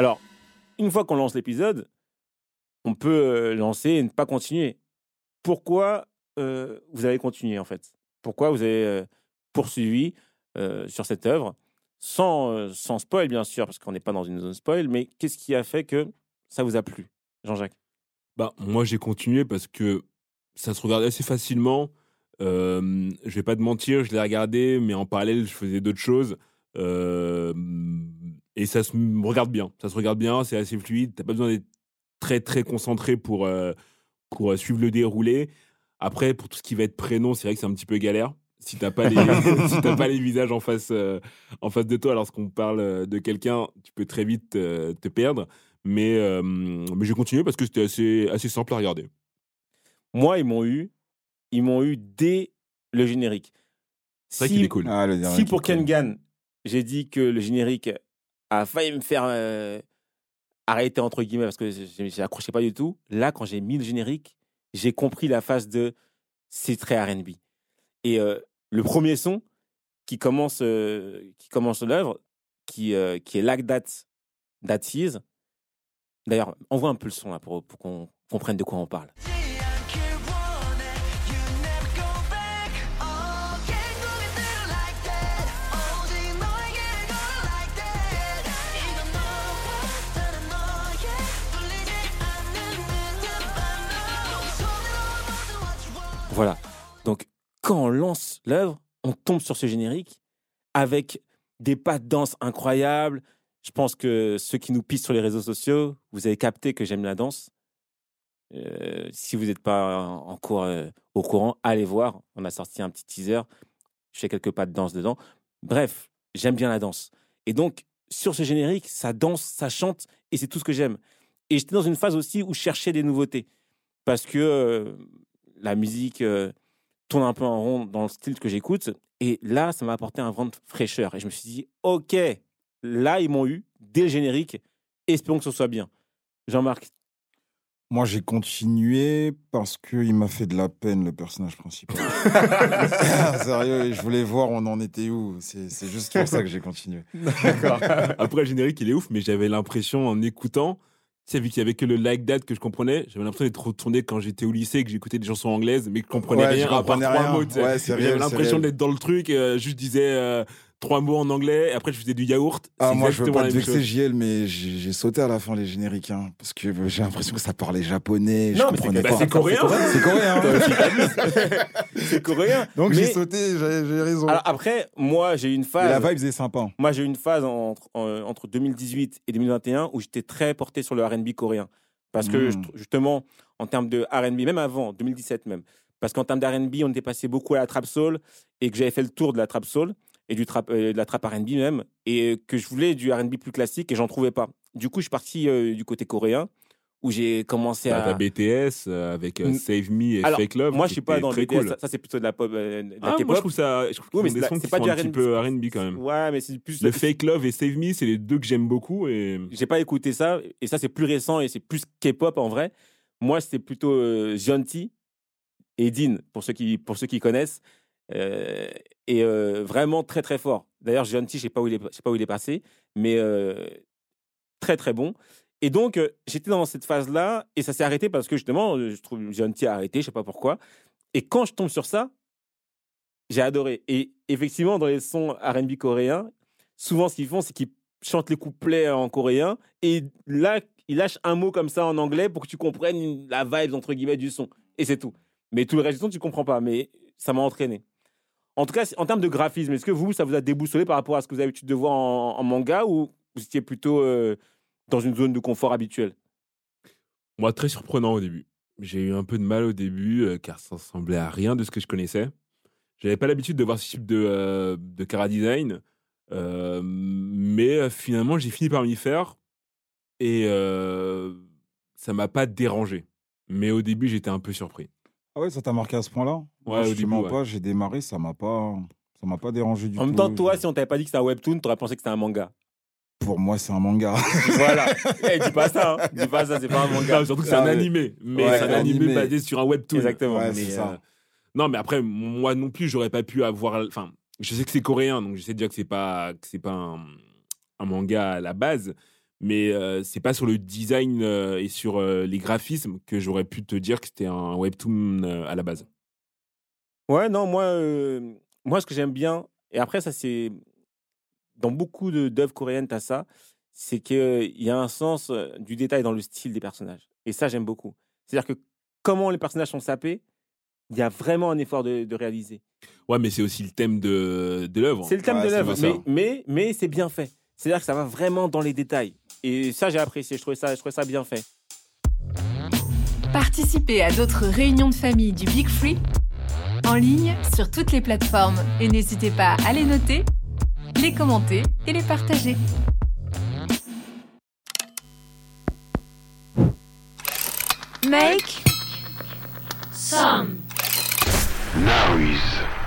Alors, une fois qu'on lance l'épisode, on peut euh, lancer et ne pas continuer. Pourquoi euh, vous avez continué en fait? Pourquoi vous avez euh, poursuivi sur cette œuvre? Sans, sans spoil bien sûr, parce qu'on n'est pas dans une zone spoil, mais qu'est-ce qui a fait que ça vous a plu, Jean-Jacques? Bah, moi, j'ai continué parce que ça se regardait assez facilement. Je vais pas te mentir, je l'ai regardé, mais en parallèle, je faisais d'autres choses. Et ça se regarde bien. Ça se regarde bien, c'est assez fluide. T'as pas besoin d'être très, très concentré pour, euh, pour euh, suivre le déroulé. Après, pour tout ce qui va être prénom, c'est vrai que c'est un petit peu galère. Si t'as pas les, si t'as pas les visages en face, euh, en face de toi, lorsqu'on parle de quelqu'un, tu peux très vite euh, te perdre. Mais, euh, mais j'ai continué parce que c'était assez, assez simple à regarder. Moi, ils m'ont eu, ils m'ont eu dès le générique. C'est vrai qu'il est cool. Ah, Si pour cool. Kengan, j'ai dit que le générique a failli me faire euh, arrêter entre guillemets parce que j'ai accroché pas du tout. Là, quand j'ai mis le générique, j'ai compris la phase de c'est très R&B. Et euh, le premier son qui commence euh, qui commence l'œuvre, qui qui est Like That That Is. D'ailleurs, envoie un peu le son là pour qu'on comprenne de quoi on parle. Voilà. Donc, quand on lance l'œuvre, on tombe sur ce générique avec des pas de danse incroyables. Je pense que ceux qui nous pistent sur les réseaux sociaux, vous avez capté que j'aime la danse. Euh, si vous n'êtes pas en en cours, euh, au courant, allez voir. On a sorti un petit teaser. Je fais quelques pas de danse dedans. Bref, j'aime bien la danse. Et donc, sur ce générique, ça danse, ça chante, et c'est tout ce que j'aime. Et j'étais dans une phase aussi où je cherchais des nouveautés. Parce que euh, la musique euh, tourne un peu en rond dans le style que j'écoute. Et là, ça m'a apporté un vent de fraîcheur. Et je me suis dit, OK, là, ils m'ont eu dès le générique. Espérons que ce soit bien. Jean-Marc, Moi, j'ai continué parce qu'il m'a fait de la peine, le personnage principal. Sérieux, je voulais voir on en était où? C'est c'est juste pour ça que j'ai continué. Après, le générique, il est ouf, mais j'avais l'impression en écoutant, tu sais, vu qu'il y avait que le like that que je comprenais, j'avais l'impression d'être retourné quand j'étais au lycée, que j'écoutais des chansons anglaises, mais que je comprenais Ouais, je rien, à part trois mots. Ouais, J'avais l'impression d'être dans le truc, euh, juste disais euh, trois mots en anglais, et après je faisais du yaourt. Ah, moi, je veux pas te vexer. JL, mais j'ai sauté à la fin les génériques. hein, parce que j'ai l'impression que ça parlait japonais. je Non, mais c'est- comprenais bah, pas. c'est coréen. C'est coréen. hein. c'est coréen. Donc, Mais- j'ai sauté, j'ai raison. Alors après, moi, j'ai eu une Mais phase. la vibe est sympa. Moi, j'ai eu une phase entre, en- entre 2018 et 2021 où j'étais très porté sur le RB coréen. Parce que, Mm. je tr- justement, en termes de RB, même avant, 2017 même, parce qu'en termes d'RB, on était passé beaucoup à la trap soul et que j'avais fait le tour de la trap soul et du trap, euh, de la trap RB même, et que je voulais du RB plus classique et j'en trouvais pas. Du coup, je suis parti euh, du côté coréen où j'ai commencé T'as à. t'as BTS euh, avec euh. Save Me et Alors, Fake Love. moi, je suis pas dans le BTS, cool. ça, ça, c'est plutôt de la pop, euh, de la Ah, moi, je trouve ça. Je trouve Oui, mais des la- sons c'est qui pas sont du un petit R&B. peu RB quand même. Ouais, mais c'est plus. Le Fake Love et Save Me, c'est les deux que j'aime beaucoup. Et j'ai pas écouté ça et ça c'est plus récent et c'est plus K-pop en vrai. Moi c'était plutôt euh, Gianti et Dean pour ceux qui pour ceux qui connaissent Euh, et euh, vraiment très très fort. D'ailleurs Gianti je sais pas où il est sais pas où il est passé mais euh, très très bon. Et donc euh, j'étais dans cette phase là et ça s'est arrêté parce que justement je trouve Gianti a arrêté je sais pas pourquoi. Et quand je tombe sur ça j'ai adoré. Et effectivement dans les sons R&B coréens souvent ce qu'ils font c'est qu'ils chantent les couplets en coréen et là il lâche un mot comme ça en anglais pour que tu comprennes la vibe entre guillemets du son et c'est tout mais tout le reste du son tu comprends pas mais ça m'a entraîné en tout cas en termes de graphisme est-ce que vous ça vous a déboussolé par rapport à ce que vous avez l'habitude de voir en, manga ou vous étiez plutôt euh, dans une zone de confort habituelle? Moi, très surprenant au début. J'ai eu un peu de mal au début, euh, car ça ressemblait à rien de ce que je connaissais. J'avais pas l'habitude de voir ce type de, euh, de cara design. euh, mais finalement, j'ai fini par m'y faire. Et ça m'a pas dérangé. Mais au début, j'étais un peu surpris. Ah ouais, ça t'a marqué à ce point-là? Ouais, je mens pas, j'ai démarré, ça m'a pas, ça m'a pas dérangé du en tout. même temps toi si on t'avait pas dit que c'était un webtoon t'aurais pensé que c'était un manga Pour moi, c'est un manga. voilà Eh, dis pas ça hein. dis pas ça c'est pas un manga Non, surtout que c'est Ah un animé. Mais Ouais, c'est un animé, animé. basé sur un webtoon. exactement Ouais, Mais, c'est ça. euh, non, mais après, moi non plus, j'aurais pas pu avoir. Enfin, je sais que c'est coréen, donc je sais déjà que c'est pas que c'est pas un, un manga à la base. Mais euh, c'est pas sur le design euh, et sur euh, les graphismes que j'aurais pu te dire que c'était un webtoon euh, à la base. Ouais, non, moi, euh, moi ce que j'aime bien, et après, ça, c'est. Dans beaucoup d'œuvres coréennes, tu as ça, c'est qu'il y a un sens euh, du détail dans le style des personnages. Et ça, j'aime beaucoup. C'est-à-dire que comment les personnages sont sapés, il y a vraiment un effort de, de réaliser. Ouais, mais c'est aussi le thème de, de l'œuvre. C'est le thème Ouais, de l'œuvre, mais, mais, mais c'est bien fait. C'est-à-dire que ça va vraiment dans les détails. Et ça, j'ai apprécié. Je trouvais ça, je trouvais ça bien fait. Participez à d'autres réunions de famille du Big Free en ligne sur toutes les plateformes et n'hésitez pas à les noter, les commenter et les partager. Make Noise.